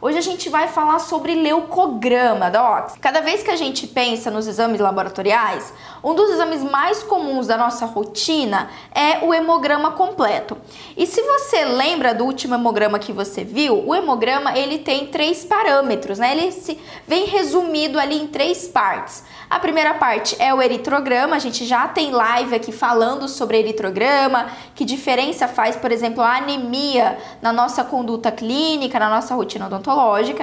Hoje a gente vai falar sobre leucograma, Docs. Cada vez que a gente pensa nos exames laboratoriais, um dos exames mais comuns da nossa rotina é o hemograma completo. E se você lembra do último hemograma que você viu, o hemograma ele tem três parâmetros, né? Ele se vem resumido ali em três partes. A primeira parte é o eritrograma, a gente já tem live aqui falando sobre eritrograma, que diferença faz, por exemplo, a anemia na nossa conduta clínica, na nossa rotina odontológica,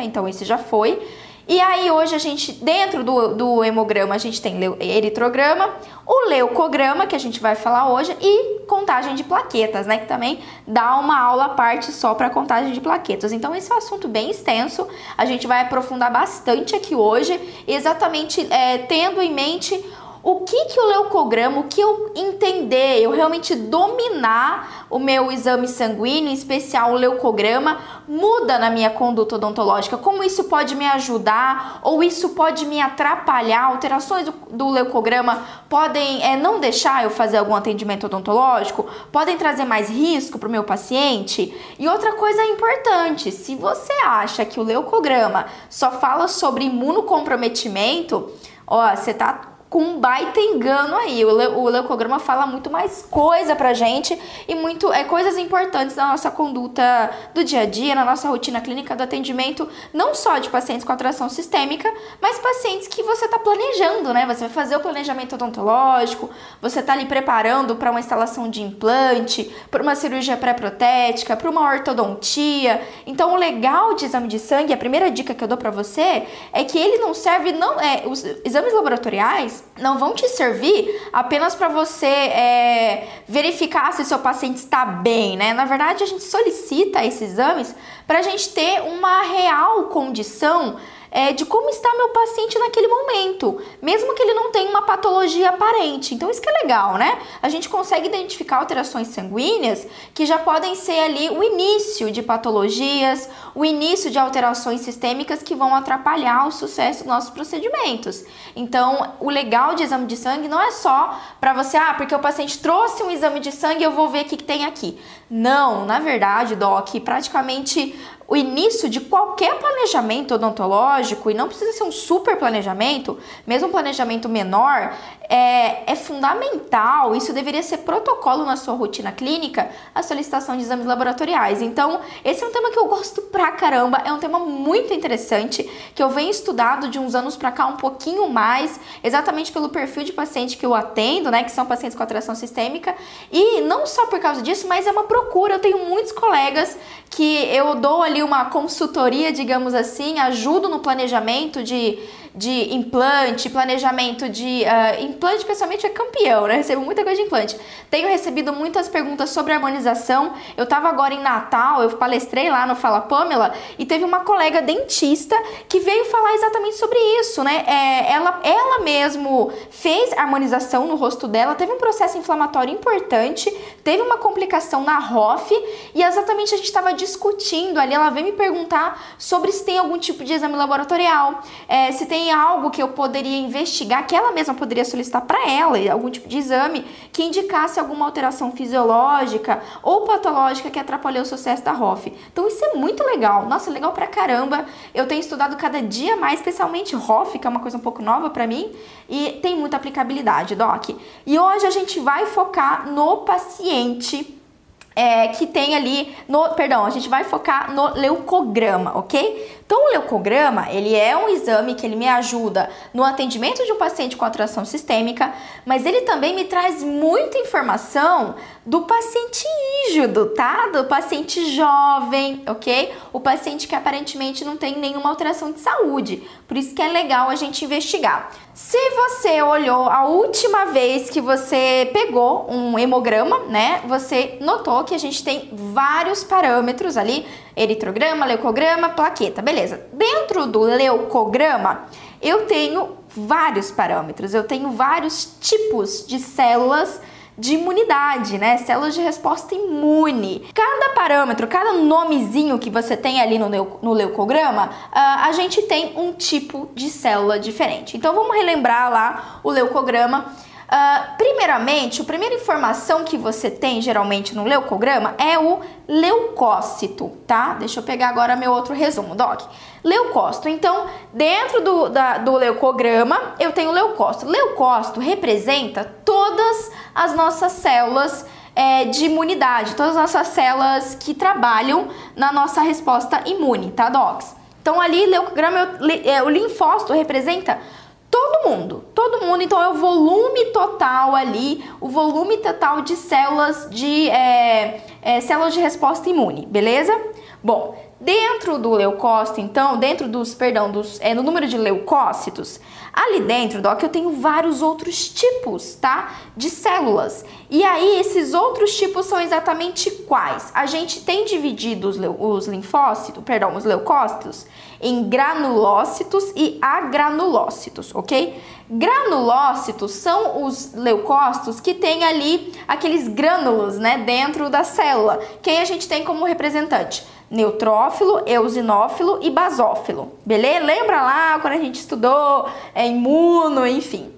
então esse já foi. E aí hoje a gente, dentro do, do hemograma, a gente tem eritrograma, o leucograma, que a gente vai falar hoje, e contagem de plaquetas, né? Que também dá uma aula à parte só para contagem de plaquetas. Então esse é um assunto bem extenso, a gente vai aprofundar bastante aqui hoje, exatamente é, tendo em mente o que que o leucograma, o que eu entender, eu realmente dominar o meu exame sanguíneo, em especial o leucograma, muda na minha conduta odontológica? Como isso pode me ajudar ou isso pode me atrapalhar? Alterações do, do leucograma podem é, não deixar eu fazer algum atendimento odontológico? Podem trazer mais risco para o meu paciente? E outra coisa importante, se você acha que o leucograma só fala sobre imunocomprometimento, ó, você tá com um baita engano aí. O, le o leucograma fala muito mais coisa pra gente e muito é, coisas importantes na nossa conduta do dia a dia, na nossa rotina clínica do atendimento, não só de pacientes com atração sistêmica, mas pacientes que você tá planejando, né? Você vai fazer o planejamento odontológico, você tá ali preparando para uma instalação de implante, para uma cirurgia pré-protética, para uma ortodontia. Então, o legal de exame de sangue, a primeira dica que eu dou para você é que ele não serve não é os exames laboratoriais não vão te servir apenas para você é, verificar se seu paciente está bem, né? Na verdade, a gente solicita esses exames para a gente ter uma real condição é, de como está meu paciente naquele momento, mesmo que ele não tenha uma patologia aparente. Então, isso que é legal, né? A gente consegue identificar alterações sanguíneas que já podem ser ali o início de patologias, o início de alterações sistêmicas que vão atrapalhar o sucesso dos nossos procedimentos. Então, o legal de exame de sangue não é só para você, ah, porque o paciente trouxe um exame de sangue, eu vou ver o que, que tem aqui. Não, na verdade, Doc, praticamente o início de qualquer planejamento odontológico, e não precisa ser um super planejamento, mesmo um planejamento menor, é, é, fundamental, isso deveria ser protocolo na sua rotina clínica, a solicitação de exames laboratoriais. Então, esse é um tema que eu gosto pra caramba, é um tema muito interessante, que eu venho estudado de uns anos pra cá um pouquinho mais, exatamente pelo perfil de paciente que eu atendo, né, que são pacientes com atração sistêmica, e não só por causa disso, mas é uma procura. Eu tenho muitos colegas que eu dou ali uma consultoria, digamos assim, ajudo no planejamento de de implante, planejamento de uh, implante, especialmente é campeão, né? Recebo muita coisa de implante. Tenho recebido muitas perguntas sobre harmonização. Eu tava agora em Natal, eu palestrei lá no Fala Pamela e teve uma colega dentista que veio falar exatamente sobre isso, né? É, ela, ela mesmo fez harmonização no rosto dela, teve um processo inflamatório importante, teve uma complicação na ROF e exatamente a gente estava discutindo ali. Ela veio me perguntar sobre se tem algum tipo de exame laboratorial, é, se tem algo que eu poderia investigar, que ela mesma poderia solicitar para ela, algum tipo de exame que indicasse alguma alteração fisiológica ou patológica que atrapalhou o sucesso da ROF. Então isso é muito legal. Nossa, legal pra caramba. Eu tenho estudado cada dia mais, especialmente ROF, que é uma coisa um pouco nova para mim, e tem muita aplicabilidade, doc. E hoje a gente vai focar no paciente é, que tem ali no, perdão, a gente vai focar no leucograma, ok? Então, o leucograma, ele é um exame que ele me ajuda no atendimento de um paciente com atração sistêmica, mas ele também me traz muita informação do paciente ígido, tá? Do paciente jovem, ok? O paciente que aparentemente não tem nenhuma alteração de saúde. Por isso que é legal a gente investigar. Se você olhou a última vez que você pegou um hemograma, né? Você notou que a gente tem vários parâmetros ali eritrograma, leucograma, plaqueta, beleza. Dentro do leucograma, eu tenho vários parâmetros, eu tenho vários tipos de células de imunidade, né? Células de resposta imune. Cada parâmetro, cada nomezinho que você tem ali no, no leucograma, uh, a gente tem um tipo de célula diferente. Então vamos relembrar lá o leucograma. Uh, primeiramente, a primeira informação que você tem geralmente no leucograma é o leucócito, tá? Deixa eu pegar agora meu outro resumo, Doc. Leucócito. Então, dentro do, da, do leucograma, eu tenho leucócito. Leucócito representa todas as nossas células é, de imunidade, todas as nossas células que trabalham na nossa resposta imune, tá, Docs? Então, ali, leucograma, é, o linfócito representa todo mundo, todo mundo. Então é o volume total ali, o volume total de células de é, é, células de resposta imune, beleza? Bom, dentro do leucócito, então, dentro dos, perdão, dos, é, no número de leucócitos, ali dentro, Doc, eu tenho vários outros tipos, tá? De células. E aí, esses outros tipos são exatamente quais? A gente tem dividido os, os linfócitos, perdão, os leucócitos, em granulócitos e agranulócitos, ok? Granulócitos são os leucócitos que têm ali aqueles grânulos, né, dentro da célula. Quem a gente tem como representante? Neutrófilo, eosinófilo e basófilo, beleza? Lembra lá quando a gente estudou é, imuno, enfim.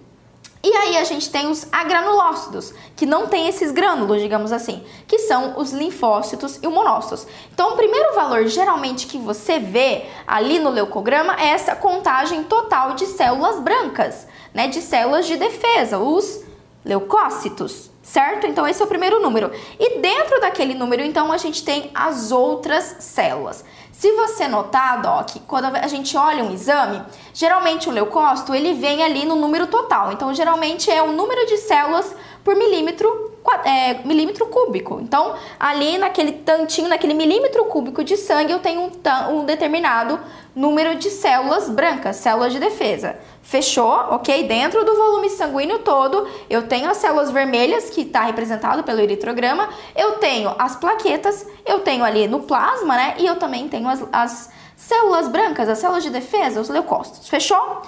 E aí a gente tem os agranulócitos, que não tem esses grânulos, digamos assim, que são os linfócitos e os monócitos. Então, o primeiro valor geralmente que você vê ali no leucograma é essa contagem total de células brancas, né, de células de defesa, os leucócitos, certo? Então esse é o primeiro número. E dentro daquele número, então, a gente tem as outras células. Se você notar, Doc, quando a gente olha um exame, geralmente o leucócito ele vem ali no número total. Então, geralmente é o número de células por milímetro, é, milímetro cúbico. Então, ali naquele tantinho, naquele milímetro cúbico de sangue, eu tenho um, um determinado número de células brancas, células de defesa. Fechou, ok? Dentro do volume sanguíneo todo, eu tenho as células vermelhas, que está representado pelo eritrograma, eu tenho as plaquetas, eu tenho ali no plasma, né? E eu também tenho as, as células brancas, as células de defesa, os leucócitos. Fechou?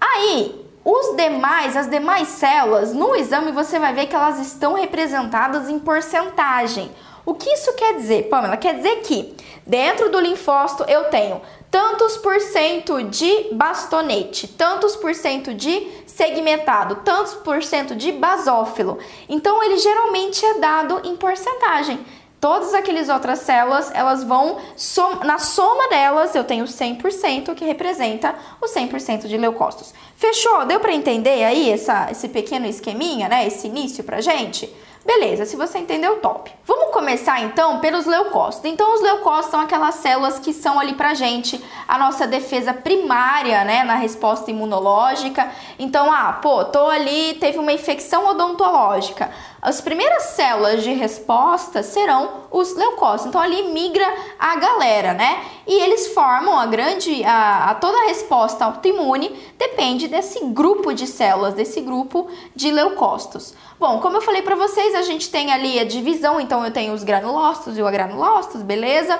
Aí, os demais, as demais células, no exame você vai ver que elas estão representadas em porcentagem. O que isso quer dizer, Pamela? Quer dizer que dentro do linfócito eu tenho tantos por cento de bastonete, tantos por cento de segmentado, tantos por cento de basófilo. Então ele geralmente é dado em porcentagem. Todas aquelas outras células, elas vão, som na soma delas, eu tenho 100%, que representa o 100% de leucócitos. Fechou? Deu para entender aí essa, esse pequeno esqueminha, né? Esse início pra gente? Beleza, se você entendeu, top. Vamos começar então pelos leucócitos. Então, os leucócitos são aquelas células que são ali pra gente a nossa defesa primária, né, na resposta imunológica. Então, ah, pô, tô ali, teve uma infecção odontológica. As primeiras células de resposta serão os leucócitos. Então, ali migra a galera, né? E eles formam a grande, a, a toda a resposta autoimune depende desse grupo de células, desse grupo de leucócitos. Bom, como eu falei para vocês, a gente tem ali a divisão, então eu tenho os granulócitos e o agranulócitos, beleza?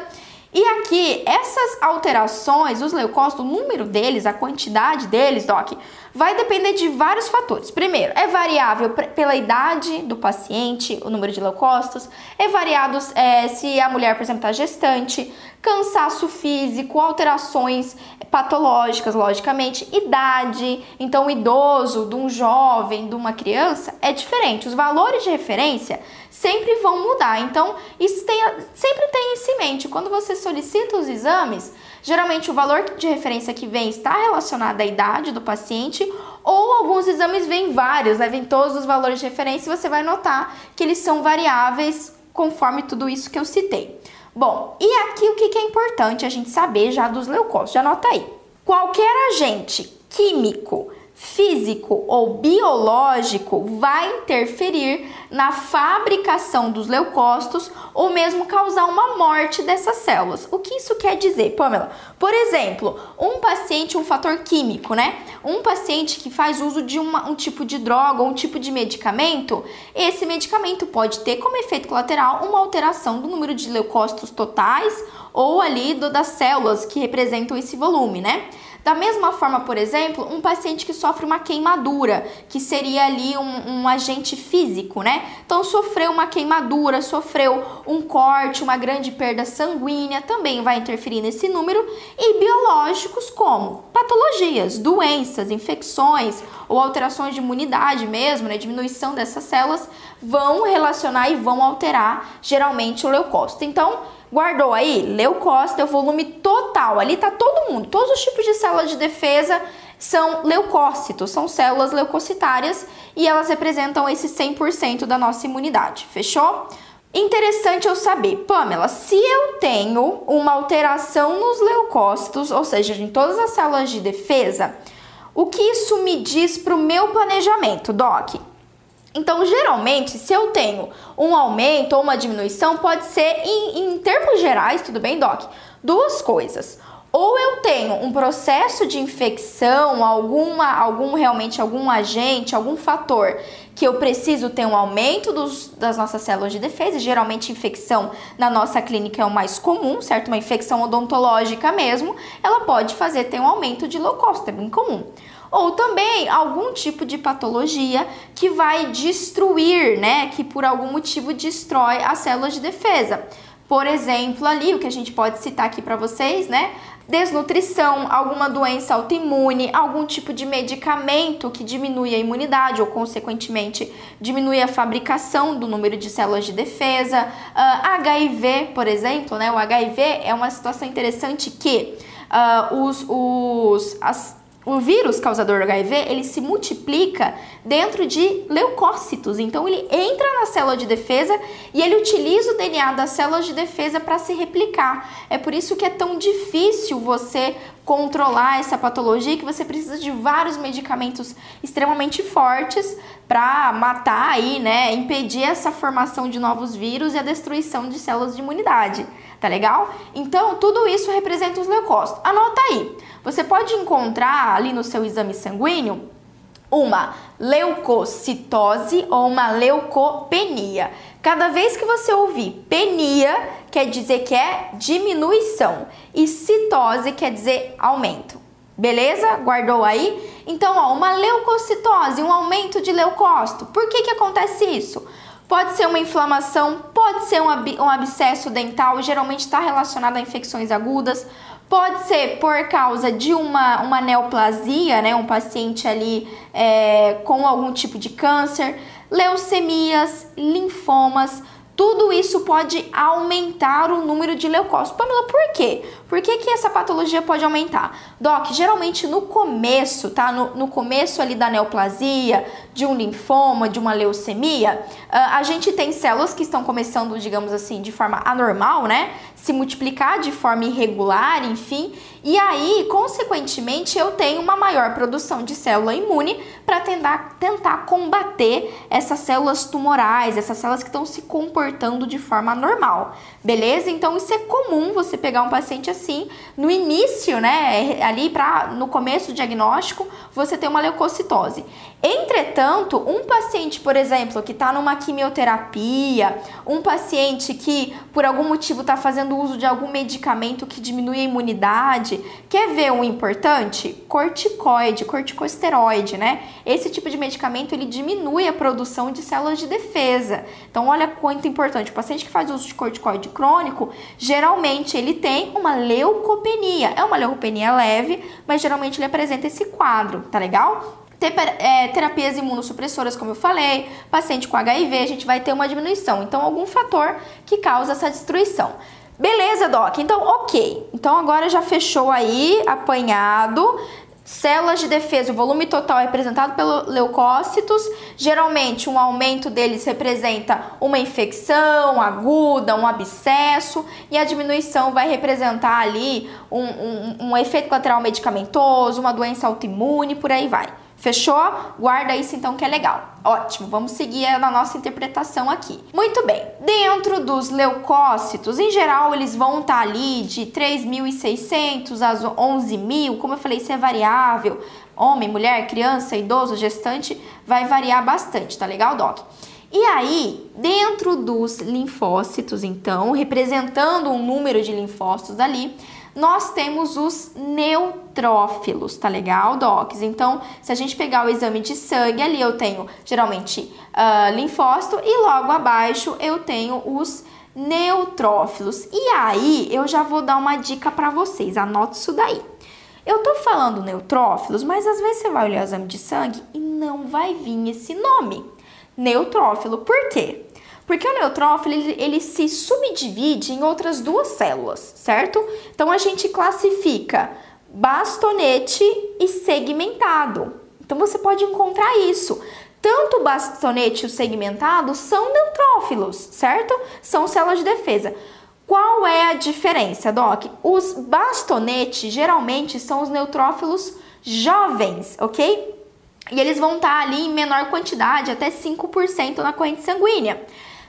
E aqui, essas alterações, os leucócitos, o número deles, a quantidade deles, Doc, vai depender de vários fatores. Primeiro, é variável pela idade do paciente, o número de leucócitos, é variado é, se a mulher, por exemplo, está gestante, cansaço físico, alterações patológicas, logicamente, idade. Então, o idoso, de um jovem, de uma criança, é diferente. Os valores de referência sempre vão mudar. Então, isso tem, sempre tem isso em mente. Quando você solicita os exames, geralmente o valor de referência que vem está relacionado à idade do paciente ou alguns exames vêm vários, né? Vem todos os valores de referência e você vai notar que eles são variáveis conforme tudo isso que eu citei. Bom, e aqui o que é importante a gente saber já dos leucócitos? Já anota aí. Qualquer agente químico físico ou biológico vai interferir na fabricação dos leucócitos ou mesmo causar uma morte dessas células. O que isso quer dizer, Pamela? Por exemplo, um paciente, um fator químico, né? Um paciente que faz uso de uma, um tipo de droga ou um tipo de medicamento, esse medicamento pode ter como efeito colateral uma alteração do número de leucócitos totais ou ali do, das células que representam esse volume, né? Da mesma forma, por exemplo, um paciente que sofre uma queimadura, que seria ali um, um agente físico, né? Então, sofreu uma queimadura, sofreu um corte, uma grande perda sanguínea, também vai interferir nesse número. E biológicos como patologias, doenças, infecções ou alterações de imunidade mesmo, né? Diminuição dessas células vão relacionar e vão alterar geralmente o leucócito. Então, Guardou aí? Leucócito é o volume total. Ali tá todo mundo. Todos os tipos de células de defesa são leucócitos, são células leucocitárias e elas representam esse 100% da nossa imunidade. Fechou? Interessante eu saber, Pamela, se eu tenho uma alteração nos leucócitos, ou seja, em todas as células de defesa, o que isso me diz para o meu planejamento, Doc? Então, geralmente, se eu tenho um aumento ou uma diminuição, pode ser em, em termos gerais, tudo bem, Doc? Duas coisas ou eu tenho um processo de infecção, alguma, algum realmente algum agente, algum fator que eu preciso ter um aumento dos, das nossas células de defesa, geralmente infecção na nossa clínica é o mais comum, certo? Uma infecção odontológica mesmo, ela pode fazer ter um aumento de leucócito, é bem comum ou também algum tipo de patologia que vai destruir, né, que por algum motivo destrói as células de defesa. Por exemplo, ali o que a gente pode citar aqui para vocês, né? Desnutrição, alguma doença autoimune, algum tipo de medicamento que diminui a imunidade ou, consequentemente, diminui a fabricação do número de células de defesa. Uh, ah, HIV, por exemplo, né? O HIV é uma situação interessante que uh, os, os, as o vírus causador do HIV, ele se multiplica dentro de leucócitos. Então ele entra na célula de defesa e ele utiliza o DNA das células de defesa para se replicar. É por isso que é tão difícil você controlar essa patologia que você precisa de vários medicamentos extremamente fortes para matar aí, né, impedir essa formação de novos vírus e a destruição de células de imunidade. Tá legal? Então, tudo isso representa os leucócitos. Anota aí. Você pode encontrar ali no seu exame sanguíneo uma leucocitose ou uma leucopenia. Cada vez que você ouvir penia, quer dizer que é diminuição e citose quer dizer aumento. Beleza? Guardou aí? Então, ó, uma leucocitose, um aumento de leucócito. Por que que acontece isso? Pode ser uma inflamação, pode ser um, ab um abscesso dental, geralmente está relacionado a infecções agudas, Pode ser por causa de uma, uma neoplasia, né? Um paciente ali é, com algum tipo de câncer, leucemias, linfomas, tudo isso pode aumentar o número de leucócitos. Pamela, por quê? Por que, que essa patologia pode aumentar? Doc, geralmente no começo, tá? No, no começo ali da neoplasia, de um linfoma, de uma leucemia, ah, a gente tem células que estão começando, digamos assim, de forma anormal, né? Se multiplicar de forma irregular, enfim. E aí, consequentemente, eu tenho uma maior produção de célula imune para tentar, tentar combater essas células tumorais, essas células que estão se comportando de forma normal. Beleza? Então, isso é comum você pegar um paciente assim, no início, né? Ali para no começo do diagnóstico, você tem uma leucocitose. Entretanto, um paciente, por exemplo, que está numa quimioterapia, um paciente que por algum motivo está fazendo uso de algum medicamento que diminui a imunidade, quer ver um importante? Corticoide, corticosteroide, né? Esse tipo de medicamento ele diminui a produção de células de defesa. Então, olha quanto importante. O paciente que faz uso de corticoide crônico, geralmente ele tem uma leucopenia. É uma leucopenia leve, mas geralmente ele apresenta esse quadro, tá legal? É, terapias imunossupressoras, como eu falei, paciente com HIV, a gente vai ter uma diminuição. Então, algum fator que causa essa destruição. Beleza, Doc? Então, ok. Então, agora já fechou aí, apanhado. Células de defesa, o volume total é representado pelos leucócitos. Geralmente, um aumento deles representa uma infecção aguda, um abscesso, e a diminuição vai representar ali um, um, um efeito colateral medicamentoso, uma doença autoimune, por aí vai. Fechou? Guarda isso então que é legal. Ótimo, vamos seguir na nossa interpretação aqui. Muito bem, dentro dos leucócitos, em geral, eles vão estar tá ali de 3.600 a 11.000, como eu falei, isso é variável. Homem, mulher, criança, idoso, gestante, vai variar bastante, tá legal, Doc? E aí, dentro dos linfócitos, então, representando um número de linfócitos ali, nós temos os neutrófilos, tá legal, docs? Então, se a gente pegar o exame de sangue, ali eu tenho geralmente uh, linfócito e logo abaixo eu tenho os neutrófilos. E aí, eu já vou dar uma dica para vocês, anote isso daí. Eu tô falando neutrófilos, mas às vezes você vai olhar o exame de sangue e não vai vir esse nome, neutrófilo. Por quê? Porque o neutrófilo ele, ele, se subdivide em outras duas células, certo? Então a gente classifica bastonete e segmentado. Então você pode encontrar isso. Tanto o bastonete e o segmentado são neutrófilos, certo? São células de defesa. Qual é a diferença, Doc? Os bastonetes geralmente são os neutrófilos jovens, ok? E eles vão estar ali em menor quantidade, até 5% na corrente sanguínea.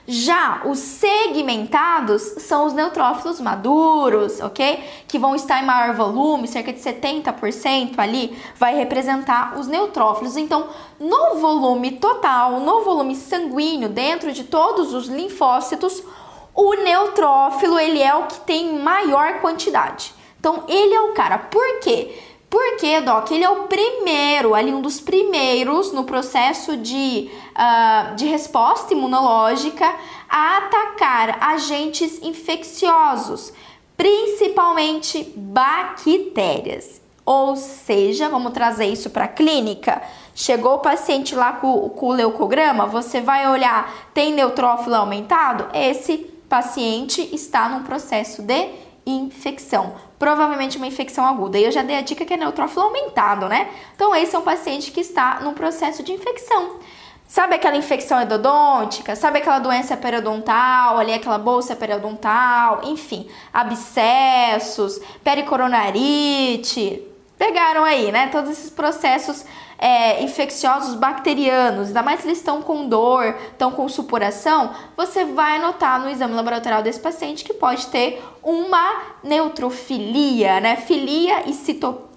Já os segmentados são os neutrófilos maduros, ok? Que vão estar em maior volume, cerca de 70% ali, vai representar os neutrófilos. Então, no volume total, no volume sanguíneo, dentro de todos os linfócitos, o neutrófilo ele é o que tem maior quantidade. Então, ele é o cara. Por quê? Porque, Doc, ele é o primeiro, ali um dos primeiros no processo de, uh, de resposta imunológica a atacar agentes infecciosos, principalmente bactérias. Ou seja, vamos trazer isso para a clínica. Chegou o paciente lá com, com o leucograma, você vai olhar, tem neutrófilo aumentado? Esse paciente está num processo de infecção. Provavelmente uma infecção aguda. E eu já dei a dica que é neutrófilo aumentado, né? Então, esse é um paciente que está num processo de infecção. Sabe aquela infecção endodôntica? Sabe aquela doença periodontal, ali aquela bolsa periodontal, enfim, abscessos, pericoronarite. Pegaram aí, né? Todos esses processos é, infecciosos bacterianos, ainda mais se eles estão com dor, estão com supuração, você vai notar no exame laboratorial desse paciente que pode ter uma neutrofilia, né? Filia e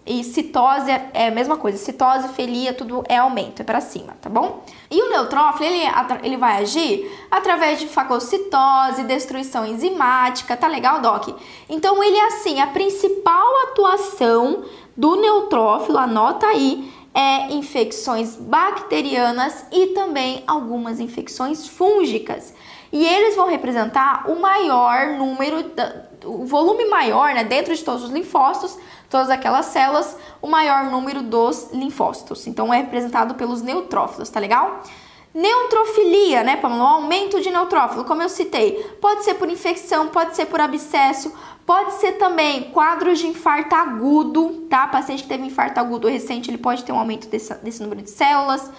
e citose é a mesma coisa, citose, filia, tudo é aumento, é para cima, tá bom? E o neutrófilo, ele, ele vai agir através de fagocitose, destruição enzimática, tá legal, Doc? Então, ele é assim, a principal atuação do neutrófilo, anota aí, é infecções bacterianas e também algumas infecções fúngicas. E eles vão representar o maior número, o volume maior, né, dentro de todos os linfócitos, todas aquelas células, o maior número dos linfócitos. Então é representado pelos neutrófilos, tá legal? Neutrofilia, né, Pamela? O aumento de neutrófilo, como eu citei, pode ser por infecção, pode ser por abscesso, Pode ser também quadros de infarto agudo, tá? Paciente que teve infarto agudo recente, ele pode ter um aumento desse, desse número de células.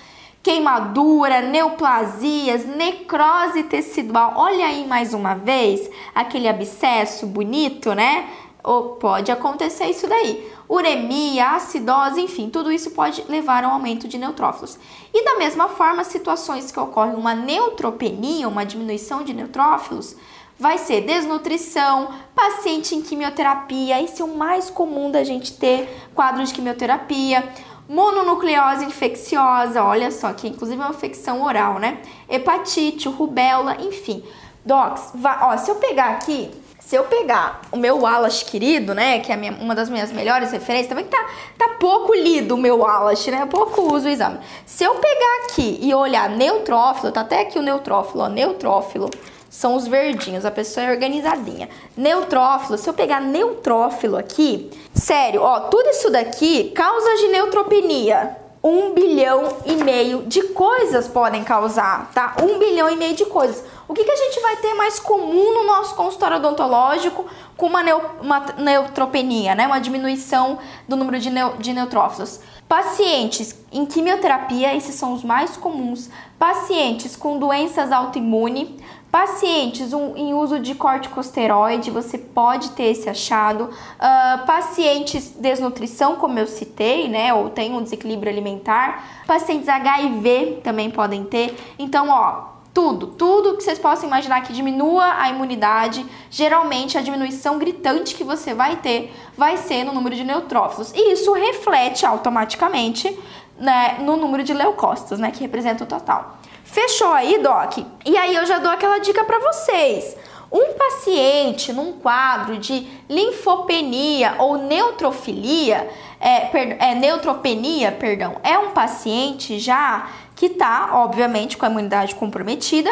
Queimadura, neoplasias, necrose tecidual. Olha aí mais uma vez aquele abscesso bonito, né? Ou pode acontecer isso daí. Uremia, acidose, enfim, tudo isso pode levar a um aumento de neutrófilos. E da mesma forma, situações que ocorrem uma neutropenia, uma diminuição de neutrófilos, vai ser desnutrição, paciente em quimioterapia, esse é o mais comum da gente ter quadro de quimioterapia, mononucleose infecciosa, olha só, que inclusive é uma infecção oral, né? Hepatite, rubéola, enfim. Docs, vai, ó, se eu pegar aqui, se eu pegar o meu Wallace querido, né, que é minha, uma das minhas melhores referências, também tá, tá pouco lido o meu Wallace, né, pouco uso o exame. Se eu pegar aqui e olhar neutrófilo, tá até aqui o neutrófilo, ó, neutrófilo, são os verdinhos, a pessoa é organizadinha. Neutrófilo, se eu pegar neutrófilo aqui, sério, ó, tudo isso daqui causa de neutropenia. Um bilhão e meio de coisas podem causar, tá? Um bilhão e meio de coisas. O que, que a gente vai ter mais comum no nosso consultório odontológico com uma, neu, uma neutropenia, né? Uma diminuição do número de, neu, de neutrófilos? Pacientes em quimioterapia, esses são os mais comuns. Pacientes com doenças autoimunes, Pacientes um, em uso de corticosteroide, você pode ter esse achado. Uh, pacientes desnutrição, como eu citei, né? Ou tem um desequilíbrio alimentar. Pacientes HIV também podem ter. Então, ó, tudo, tudo que vocês possam imaginar que diminua a imunidade, geralmente a diminuição gritante que você vai ter vai ser no número de neutrófilos. E isso reflete automaticamente né, no número de leucócitos, né, que representa o total. Fechou aí, Doc? E aí eu já dou aquela dica para vocês. Um paciente num quadro de linfopenia ou neutrofilia, é, per, é, neutropenia, perdão, é um paciente já que está, obviamente, com a imunidade comprometida.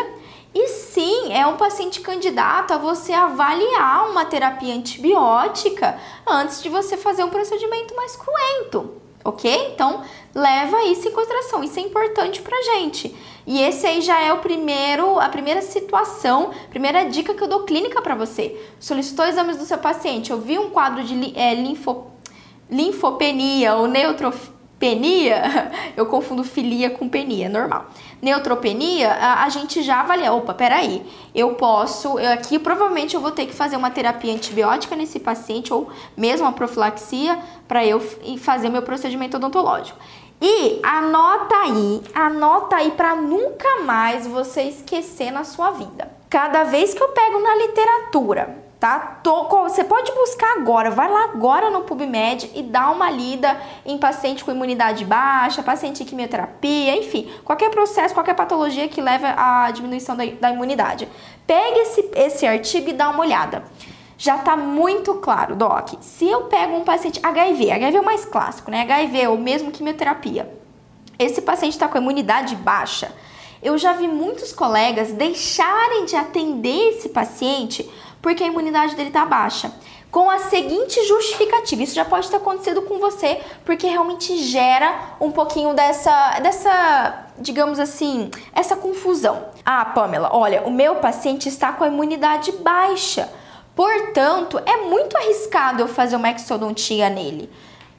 E sim, é um paciente candidato a você avaliar uma terapia antibiótica antes de você fazer um procedimento mais cruento ok? Então, leva isso em consideração, isso é importante pra gente. E esse aí já é o primeiro, a primeira situação, primeira dica que eu dou clínica para você. Solicitou exames do seu paciente, eu vi um quadro de é, linfo, linfopenia ou neutropenia, eu confundo filia com penia, normal neutropenia, a, a gente já avalia, opa, peraí, eu posso, eu aqui provavelmente eu vou ter que fazer uma terapia antibiótica nesse paciente ou mesmo a profilaxia para eu fazer meu procedimento odontológico. E anota aí, anota aí para nunca mais você esquecer na sua vida. Cada vez que eu pego na literatura tá? Tô, você pode buscar agora, vai lá agora no PubMed e dá uma lida em paciente com imunidade baixa, paciente em quimioterapia, enfim, qualquer processo, qualquer patologia que leve à diminuição da, da imunidade. Pegue esse, esse artigo e dá uma olhada. Já tá muito claro, Doc. Se eu pego um paciente HIV, HIV é o mais clássico, né? HIV ou mesmo quimioterapia. Esse paciente está com imunidade baixa. Eu já vi muitos colegas deixarem de atender esse paciente porque a imunidade dele está baixa. Com a seguinte justificativa, isso já pode ter acontecido com você, porque realmente gera um pouquinho dessa, dessa, digamos assim, essa confusão. Ah, Pamela, olha, o meu paciente está com a imunidade baixa, portanto, é muito arriscado eu fazer uma exodontia nele.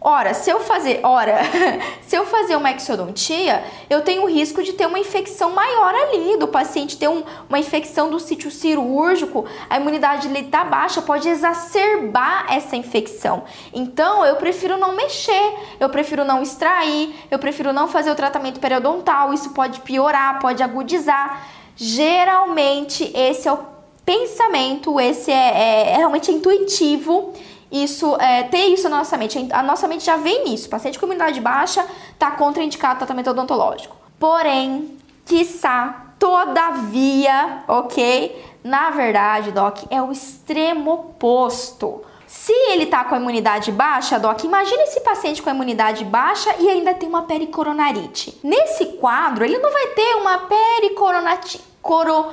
Ora, se eu fazer, ora, se eu fazer uma exodontia, eu tenho o risco de ter uma infecção maior ali, do paciente ter um, uma infecção do sítio cirúrgico, a imunidade dele tá baixa, pode exacerbar essa infecção. Então, eu prefiro não mexer, eu prefiro não extrair, eu prefiro não fazer o tratamento periodontal, isso pode piorar, pode agudizar. Geralmente, esse é o pensamento, esse é, é, é realmente intuitivo isso, é, ter isso na nossa mente. A nossa mente já vem nisso. Paciente com imunidade baixa está contraindicado tratamento odontológico. Porém, quiçá, todavia, ok? Na verdade, Doc, é o extremo oposto. Se ele tá com a imunidade baixa, Doc, imagine esse paciente com a imunidade baixa e ainda tem uma pericoronarite. Nesse quadro, ele não vai ter uma pericoronarite, coro,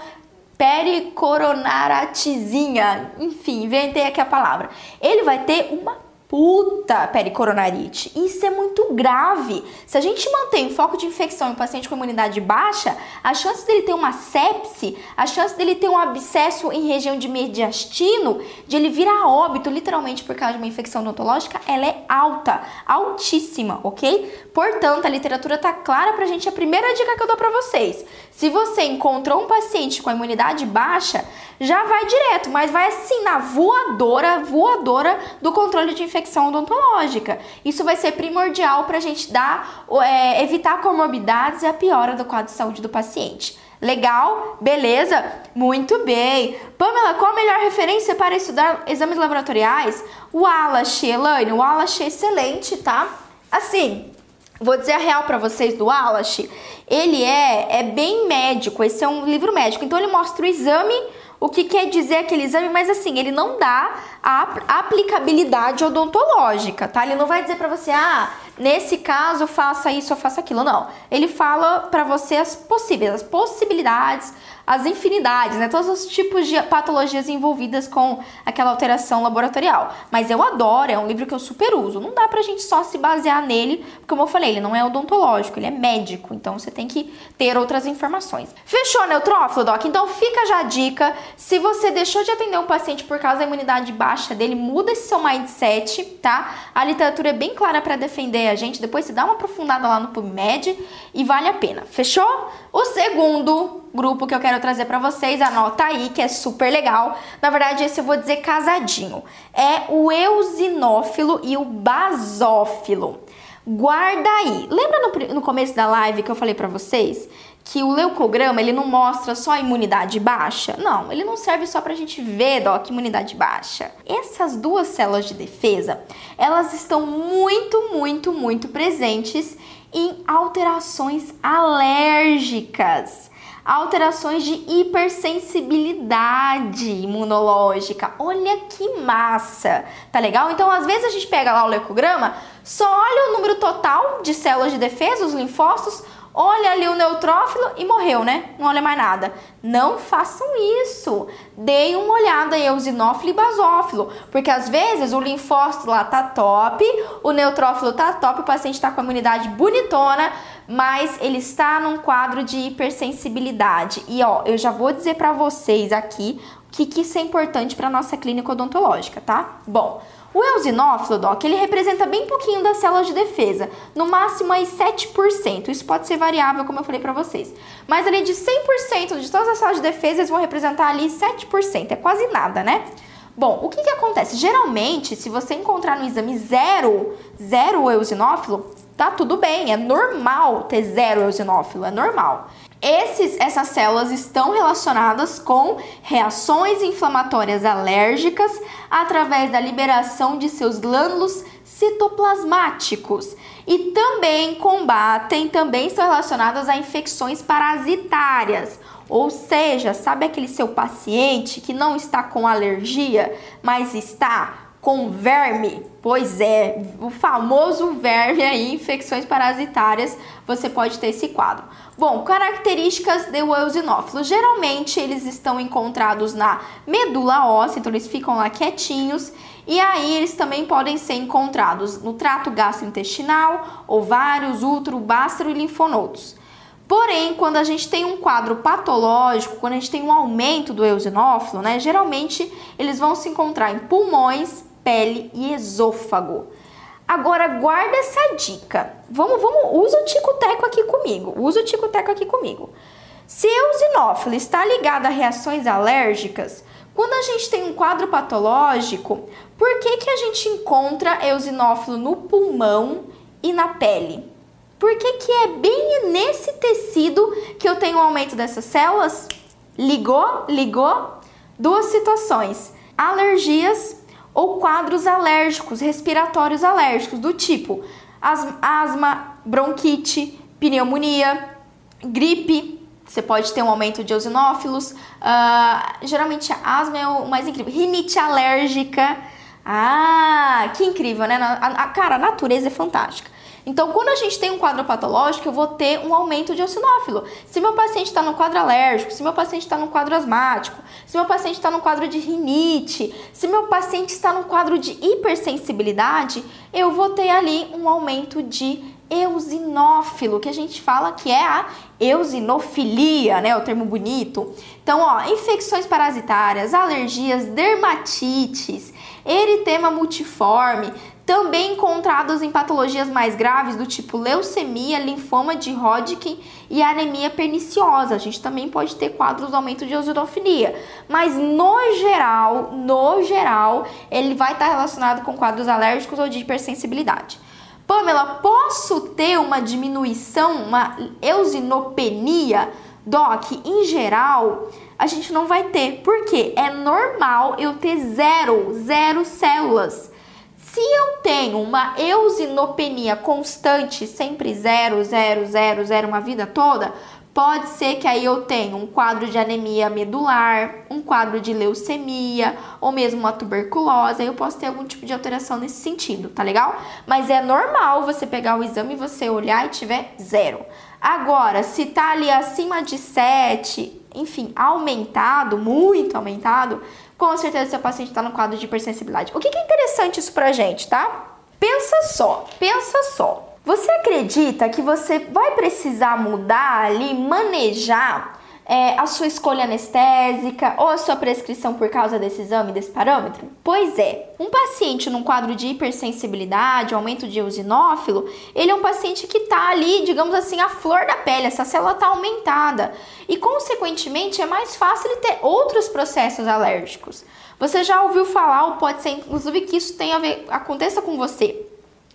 pericoronaratizinha, enfim, inventei aqui a palavra. Ele vai ter uma puta pericoronarite. Isso é muito grave. Se a gente mantém foco de infecção em um paciente com imunidade baixa, a chance dele ter uma sepse, a chance dele ter um abscesso em região de mediastino, de ele vir a óbito literalmente por causa de uma infecção odontológica, ela é alta, altíssima, ok? Portanto, a literatura tá clara pra gente. A primeira dica que eu dou pra vocês: se você encontrou um paciente com a imunidade baixa, já vai direto, mas vai assim na voadora, voadora do controle de infecção odontológica. Isso vai ser primordial para a gente dar, é, evitar comorbidades e a piora do quadro de saúde do paciente. Legal? Beleza? Muito bem. Pamela, qual a melhor referência para estudar exames laboratoriais? O Wallace, Elaine. O Wallace é excelente, tá? Assim, vou dizer a real para vocês do Wallace. Ele é, é bem médico, esse é um livro médico. Então ele mostra o exame o que quer dizer aquele exame, mas assim, ele não dá a aplicabilidade odontológica, tá? Ele não vai dizer para você, ah, nesse caso faça isso ou faça aquilo, não. Ele fala para você as possíveis, as possibilidades, as infinidades, né? Todos os tipos de patologias envolvidas com aquela alteração laboratorial. Mas eu adoro, é um livro que eu super uso. Não dá pra gente só se basear nele, porque como eu falei, ele não é odontológico, ele é médico, então você tem que ter outras informações. Fechou, neutrófilo, Doc? Então fica já a dica. Se você deixou de atender um paciente por causa da imunidade baixa dele, muda esse seu mindset, tá? A literatura é bem clara para defender a gente. Depois você dá uma aprofundada lá no PubMed e vale a pena. Fechou? O segundo grupo que eu quero trazer para vocês, anota aí que é super legal. Na verdade, esse eu vou dizer casadinho. É o eusinófilo e o basófilo. Guarda aí. Lembra no, no começo da live que eu falei para vocês que o leucograma ele não mostra só a imunidade baixa? Não, ele não serve só pra gente ver, que imunidade baixa. Essas duas células de defesa, elas estão muito, muito, muito presentes em alterações alérgicas. alterações de hipersensibilidade imunológica. Olha que massa! Tá legal? Então, às vezes a gente pega lá o leucograma, só olha o número total de células de defesa, os linfócitos, olha ali o neutrófilo e morreu, né? Não olha mais nada. Não façam isso. Deem uma olhada em eosinófilo e basófilo, porque às vezes o linfócito lá tá top, o neutrófilo tá top, o paciente tá com a imunidade bonitona, mas ele está num quadro de hipersensibilidade. E ó, eu já vou dizer para vocês aqui o que, que isso é importante para nossa clínica odontológica, tá? Bom, o eosinófilo, Doc, ele representa bem pouquinho das células de defesa, no máximo aí 7%. Isso pode ser variável, como eu falei para vocês. Mas ali de 100% de todas as células de defesa, eles vão representar ali 7%. É quase nada, né? Bom, o que, que acontece? Geralmente, se você encontrar no exame zero, zero eosinófilo, tá tudo bem, é normal ter zero eosinófilo, é normal. Esses, essas células estão relacionadas com reações inflamatórias alérgicas através da liberação de seus glândulos citoplasmáticos e também combatem, também são relacionadas a infecções parasitárias. Ou seja, sabe aquele seu paciente que não está com alergia, mas está com verme? Pois é, o famoso verme aí, infecções parasitárias, você pode ter esse quadro. Bom, características do eosinófilo. Geralmente eles estão encontrados na medula óssea, então eles ficam lá quietinhos. E aí eles também podem ser encontrados no trato gastrointestinal, ovários, útero, bástero e linfonodos. Porém, quando a gente tem um quadro patológico, quando a gente tem um aumento do eosinófilo, né, geralmente eles vão se encontrar em pulmões, pele e esôfago. Agora guarda essa dica. Vamos, vamos, usa o tico-teco aqui comigo. Usa o tico-teco aqui comigo. Se o eosinófilo está ligado a reações alérgicas, quando a gente tem um quadro patológico, por que, que a gente encontra eosinófilo no pulmão e na pele? Por que, que é bem nesse tecido que eu tenho um aumento dessas células? Ligou? Ligou? Duas situações: alergias ou quadros alérgicos, respiratórios alérgicos, do tipo asma, bronquite, pneumonia, gripe. Você pode ter um aumento de eosinófilos. Uh, geralmente a asma é o mais incrível. Rinite alérgica. Ah, que incrível, né? A, a, cara, a natureza é fantástica. Então, quando a gente tem um quadro patológico, eu vou ter um aumento de eosinófilo. Se meu paciente está no quadro alérgico, se meu paciente está no quadro asmático, se meu paciente está no quadro de rinite, se meu paciente está no quadro de hipersensibilidade, eu vou ter ali um aumento de eosinófilo, que a gente fala que é a eosinofilia, né? O termo bonito. Então, ó, infecções parasitárias, alergias, dermatites, eritema multiforme, também encontrados em patologias mais graves do tipo leucemia, linfoma de Hodgkin e anemia perniciosa. A gente também pode ter quadros de aumento de eosinofilia, mas no geral, no geral, ele vai estar relacionado com quadros alérgicos ou de hipersensibilidade. Pamela, posso ter uma diminuição, uma eosinopenia? Doc, em geral, a gente não vai ter, porque é normal eu ter zero, zero células. Se eu tenho uma eosinopenia constante, sempre zero, zero, zero, zero, uma vida toda, pode ser que aí eu tenha um quadro de anemia medular, um quadro de leucemia ou mesmo uma tuberculose, aí eu posso ter algum tipo de alteração nesse sentido, tá legal? Mas é normal você pegar o exame e você olhar e tiver zero. Agora, se tá ali acima de 7, enfim, aumentado, muito aumentado, com certeza seu paciente está no quadro de hipersensibilidade. O que, que é interessante isso pra gente, tá? Pensa só, pensa só. Você acredita que você vai precisar mudar ali, manejar é, a sua escolha anestésica ou a sua prescrição por causa desse exame, desse parâmetro? Pois é, um paciente num quadro de hipersensibilidade, aumento de eosinófilo, ele é um paciente que está ali, digamos assim, a flor da pele, essa célula está aumentada e, consequentemente, é mais fácil ele ter outros processos alérgicos. Você já ouviu falar, ou pode ser inclusive que isso tenha a ver, aconteça com você,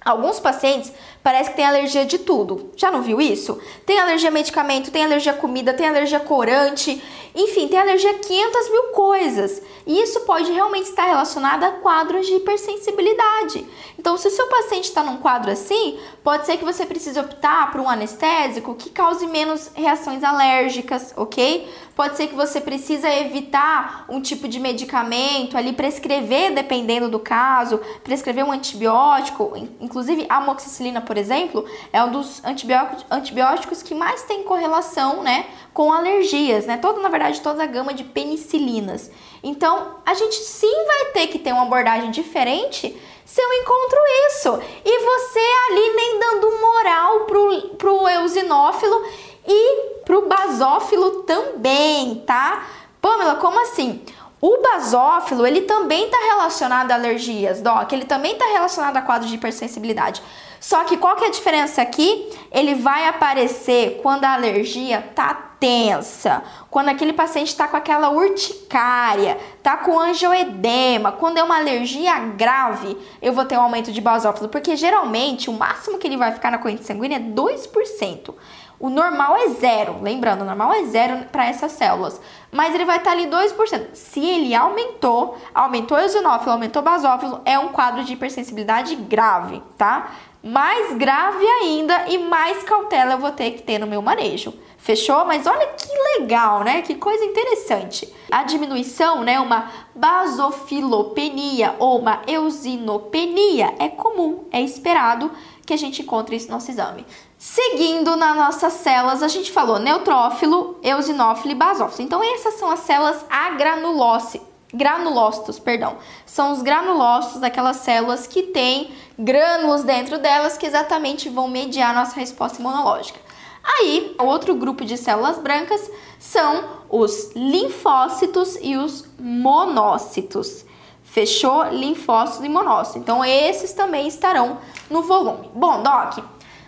Alguns pacientes parece que tem alergia de tudo. Já não viu isso? Tem alergia a medicamento, tem alergia a comida, tem alergia a corante, enfim, tem alergia a 500 mil coisas. E isso pode realmente estar relacionado a quadros de hipersensibilidade. Então, se o seu paciente está num quadro assim, pode ser que você precise optar por um anestésico que cause menos reações alérgicas, ok? Pode ser que você precisa evitar um tipo de medicamento ali, prescrever, dependendo do caso, prescrever um antibiótico, inclusive a amoxicilina, por exemplo, é um dos antibióticos, antibióticos que mais tem correlação, né, com alergias, né? Toda, na verdade, toda a gama de penicilinas. Então, a gente sim vai ter que ter uma abordagem diferente se eu encontro isso. E você ali nem dando moral pro, pro eosinófilo e pro basófilo também, tá? Pamela, como assim? O basófilo, ele também está relacionado a alergias, Doc. Ele também está relacionado a quadros de hipersensibilidade. Só que qual que é a diferença aqui? Ele vai aparecer quando a alergia tá tensa, quando aquele paciente está com aquela urticária, tá com angioedema, quando é uma alergia grave, eu vou ter um aumento de basófilo, porque geralmente o máximo que ele vai ficar na corrente sanguínea é 2%. O normal é zero, lembrando, o normal é zero para essas células, mas ele vai estar tá ali 2%. Se ele aumentou, aumentou eosinófilo, aumentou basófilo, é um quadro de hipersensibilidade grave, tá? Mais grave ainda e mais cautela eu vou ter que ter no meu manejo. Fechou? Mas olha que legal, né? Que coisa interessante. A diminuição, né, uma basofilopenia ou uma eosinopenia é comum, é esperado que a gente encontre isso no nosso exame. Seguindo nas nossas células, a gente falou neutrófilo, eosinófilo e basófilo. Então, essas são as células agranulócitas granulócitos, perdão. São os granulócitos daquelas células que têm grânulos dentro delas que exatamente vão mediar nossa resposta imunológica. Aí, outro grupo de células brancas são os linfócitos e os monócitos. Fechou? Linfócitos e monócitos. Então, esses também estarão no volume. Bom, Doc,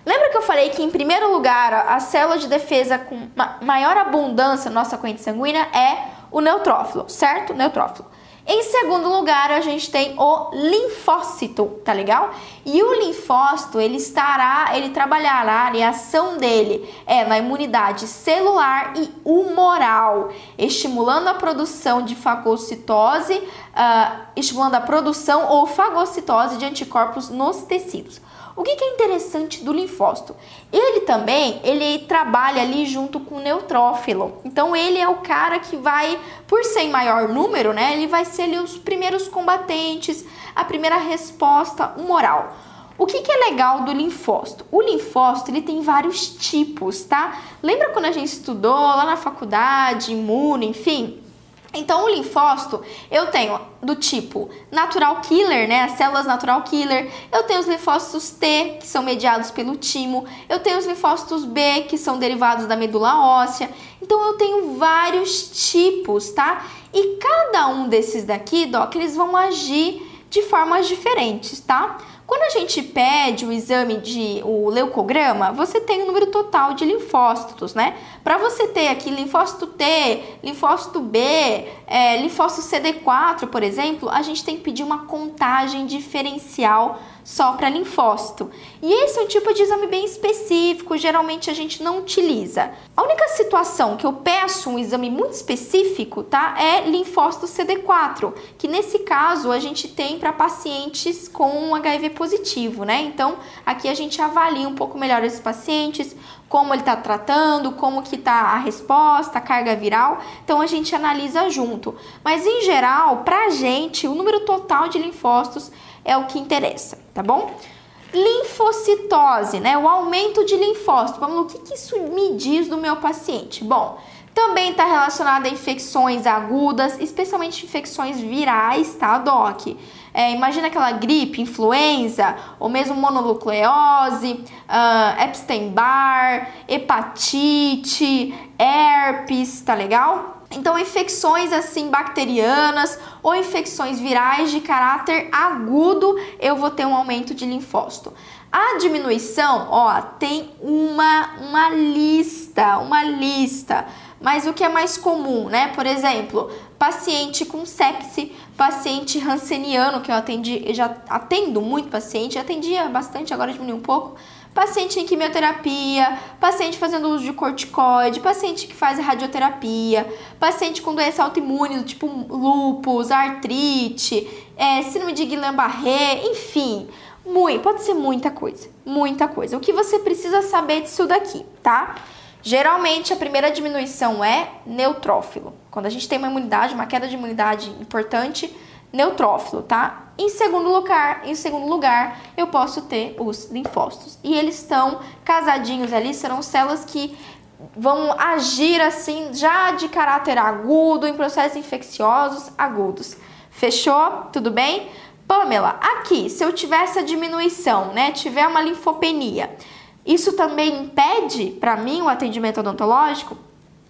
Lembra que eu falei que, em primeiro lugar, a célula de defesa com maior abundância na nossa corrente sanguínea é o neutrófilo, certo? Neutrófilo. Em segundo lugar, a gente tem o linfócito, tá legal? E o linfócito, ele estará, ele trabalhará, e a ação dele é na imunidade celular e humoral, estimulando a produção de fagocitose, uh, estimulando a produção ou fagocitose de anticorpos nos tecidos. O que, é interessante do linfócito? Ele também, ele trabalha ali junto com o neutrófilo. Então ele é o cara que vai, por ser em maior número, né? Ele vai ser ali os primeiros combatentes, a primeira resposta humoral. O que, que, é legal do linfócito? O linfócito ele tem vários tipos, tá? Lembra quando a gente estudou lá na faculdade, imune, enfim? Então, o linfócito eu tenho do tipo natural killer, né? As células natural killer. Eu tenho os linfócitos T, que são mediados pelo timo. Eu tenho os linfócitos B, que são derivados da medula óssea. Então, eu tenho vários tipos, tá? E cada um desses daqui, Doc, eles vão agir de formas diferentes, tá? Quando a gente pede o exame de o leucograma, você tem o número total de linfócitos, né? Para você ter aqui linfócito T, linfócito B, é, linfócito CD4, por exemplo, a gente tem que pedir uma contagem diferencial só para linfócito. E esse é um tipo de exame bem específico, geralmente a gente não utiliza. A única situação que eu peço um exame muito específico, tá, é linfócito CD4, que nesse caso a gente tem para pacientes com HIV positivo, né? Então, aqui a gente avalia um pouco melhor esses pacientes, como ele está tratando, como que está a resposta, a carga viral. Então a gente analisa junto. Mas em geral, para a gente, o número total de linfócitos é o que interessa, tá bom? Linfocitose, né? O aumento de linfócitos. Vamos, o que, que isso me diz do meu paciente? Bom, também está relacionado a infecções agudas, especialmente infecções virais, tá, Doc? É, imagina aquela gripe, influenza, ou mesmo mononucleose, uh, Epstein-Barr, hepatite, herpes, tá legal? Então, infecções assim bacterianas ou infecções virais de caráter agudo, eu vou ter um aumento de linfócito. A diminuição, ó, tem uma, uma lista, uma lista Mas o que é mais comum, né? Por exemplo, paciente com sepse, paciente ranceniano, que eu atendi, eu já atendo muito paciente, atendia bastante, agora diminuiu um pouco. Paciente em quimioterapia, paciente fazendo uso de corticoide, paciente que faz radioterapia, paciente com doença autoimune, tipo lúpus, artrite, é, síndrome de Guillain-Barré, enfim, muito, pode ser muita coisa, muita coisa. O que você precisa saber disso daqui, tá? Geralmente a primeira diminuição é neutrófilo. Quando a gente tem uma imunidade, uma queda de imunidade importante, neutrófilo, tá? Em segundo lugar, em segundo lugar, eu posso ter os linfócitos. E eles estão casadinhos ali, serão células que vão agir assim já de caráter agudo em processos infecciosos agudos. Fechou? Tudo bem? Pamela, aqui, se eu tiver essa diminuição, né, tiver uma linfopenia, isso também impede para mim o atendimento odontológico?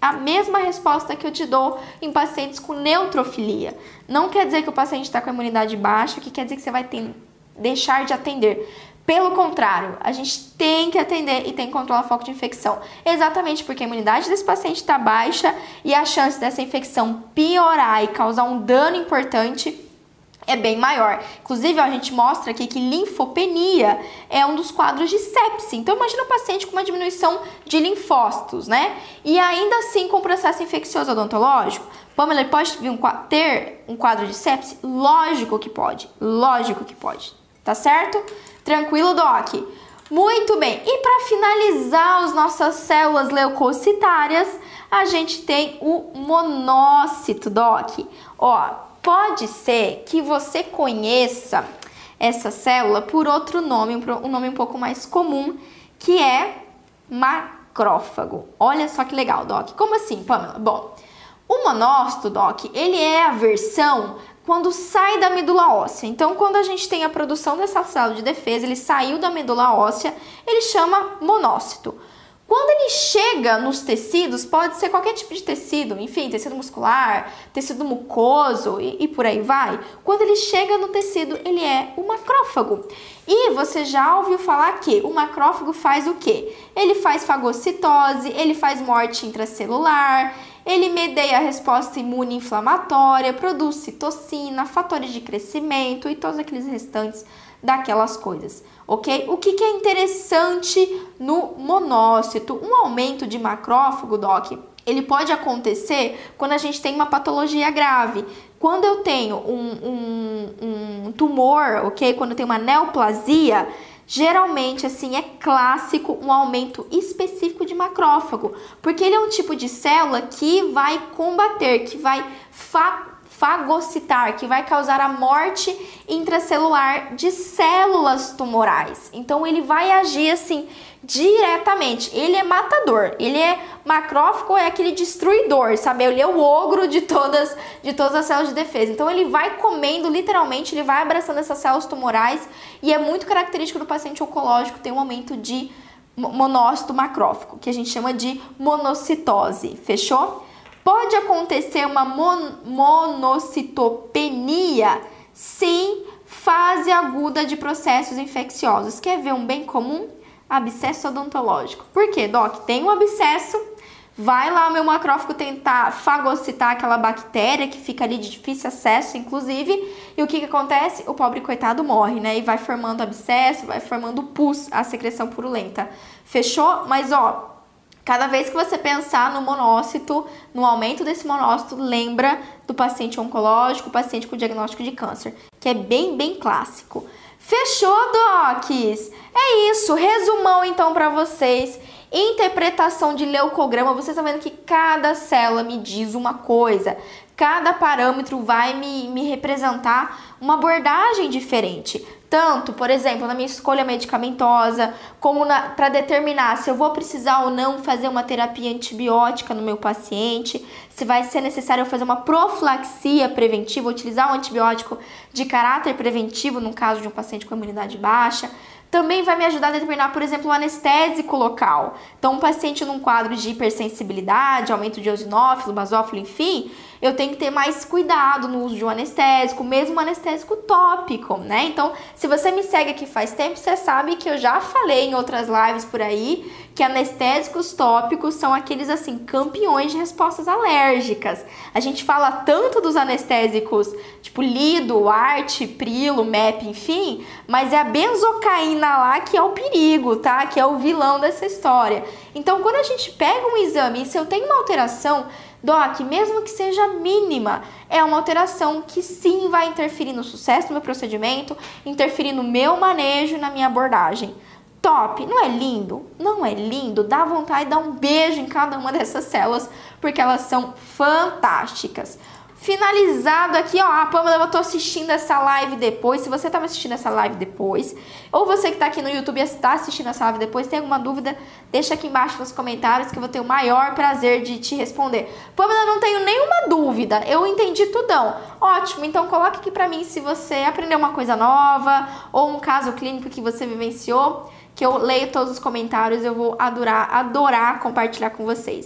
A mesma resposta que eu te dou em pacientes com neutrofilia. Não quer dizer que o paciente está com a imunidade baixa, que quer dizer que você vai ter, deixar de atender. Pelo contrário, a gente tem que atender e tem que controlar o foco de infecção. Exatamente porque a imunidade desse paciente está baixa e a chance dessa infecção piorar e causar um dano importante é bem maior. Inclusive, ó, a gente mostra aqui que linfopenia é um dos quadros de sepse. Então, imagina um paciente com uma diminuição de linfócitos, né? E ainda assim com processo infeccioso odontológico. Pamela, ele pode ter um quadro de sepse? Lógico que pode. Lógico que pode. Tá certo? Tranquilo, Doc? Muito bem. E para finalizar as nossas células leucocitárias, a gente tem o monócito, Doc. Ó, Pode ser que você conheça essa célula por outro nome, um nome um pouco mais comum, que é macrófago. Olha só que legal, Doc. Como assim, Pamela? Bom, o monócito, Doc, ele é a versão quando sai da medula óssea. Então, quando a gente tem a produção dessa célula de defesa, ele saiu da medula óssea, ele chama monócito. Quando ele chega nos tecidos, pode ser qualquer tipo de tecido, enfim, tecido muscular, tecido mucoso e, e, por aí vai. Quando ele chega no tecido, ele é o macrófago. E você já ouviu falar que o macrófago faz o quê? Ele faz fagocitose, ele faz morte intracelular, ele medeia a resposta imune inflamatória, produz citocina, fatores de crescimento e todos aqueles restantes daquelas coisas ok? O que, que é interessante no monócito? Um aumento de macrófago, Doc, ele pode acontecer quando a gente tem uma patologia grave. Quando eu tenho um, um, um tumor, ok? Quando eu tenho uma neoplasia, geralmente assim é clássico um aumento específico de macrófago, porque ele é um tipo de célula que vai combater, que vai fagocitar, que vai causar a morte intracelular de células tumorais. Então ele vai agir assim diretamente. Ele é matador. Ele é macrófago, é aquele destruidor, sabe? Ele é o ogro de todas de todas as células de defesa. Então ele vai comendo literalmente, ele vai abraçando essas células tumorais e é muito característico do paciente oncológico ter um aumento de monócito macrófago, que a gente chama de monocitose. Fechou? Pode acontecer uma mon monocitopenia? Sim, fase aguda de processos infecciosos. Quer ver um bem comum? Abscesso odontológico. Por quê, Doc? Tem um abscesso, vai lá o meu macrófago tentar fagocitar aquela bactéria que fica ali de difícil acesso, inclusive, e o que, que acontece? O pobre coitado morre, né? E vai formando abscesso, vai formando pus, a secreção purulenta. Fechou? Mas ó, Cada vez que você pensar no monócito, no aumento desse monócito, lembra do paciente oncológico, paciente com diagnóstico de câncer, que é bem, bem clássico. Fechou, docs? É isso, resumão então para vocês. Interpretação de leucograma, vocês estão vendo que cada célula me diz uma coisa, cada parâmetro vai me, me representar uma abordagem diferente tanto, por exemplo, na minha escolha medicamentosa, como para determinar se eu vou precisar ou não fazer uma terapia antibiótica no meu paciente, se vai ser necessário fazer uma profilaxia preventiva, utilizar um antibiótico de caráter preventivo no caso de um paciente com imunidade baixa, também vai me ajudar a determinar, por exemplo, o anestésico local. Então, um paciente num quadro de hipersensibilidade, aumento de eosinófilo, basófilo, enfim, eu tenho que ter mais cuidado no uso de um anestésico, mesmo um anestésico tópico, né? Então, se você me segue aqui faz tempo, você sabe que eu já falei em outras lives por aí que anestésicos tópicos são aqueles assim campeões de respostas alérgicas. A gente fala tanto dos anestésicos tipo Lido, Arte, Prilo, MEP, enfim, mas é a benzocaína lá que é o perigo, tá? Que é o vilão dessa história. Então, quando a gente pega um exame e se eu tenho uma alteração Doc, mesmo que seja mínima, é uma alteração que sim vai interferir no sucesso do meu procedimento, interferir no meu manejo na minha abordagem. Top, não é lindo? Não é lindo? Dá vontade de dar um beijo em cada uma dessas células, porque elas são fantásticas. Finalizado aqui, ó, a Pamela, eu tô assistindo essa live depois. Se você tá assistindo essa live depois, ou você que tá aqui no YouTube está assistindo essa live depois, tem alguma dúvida, deixa aqui embaixo nos comentários que eu vou ter o maior prazer de te responder. Pamela, não tenho nenhuma dúvida, eu entendi tudão. Ótimo, então coloque aqui pra mim se você aprendeu uma coisa nova ou um caso clínico que você vivenciou, que eu leio todos os comentários, eu vou adorar, adorar compartilhar com vocês.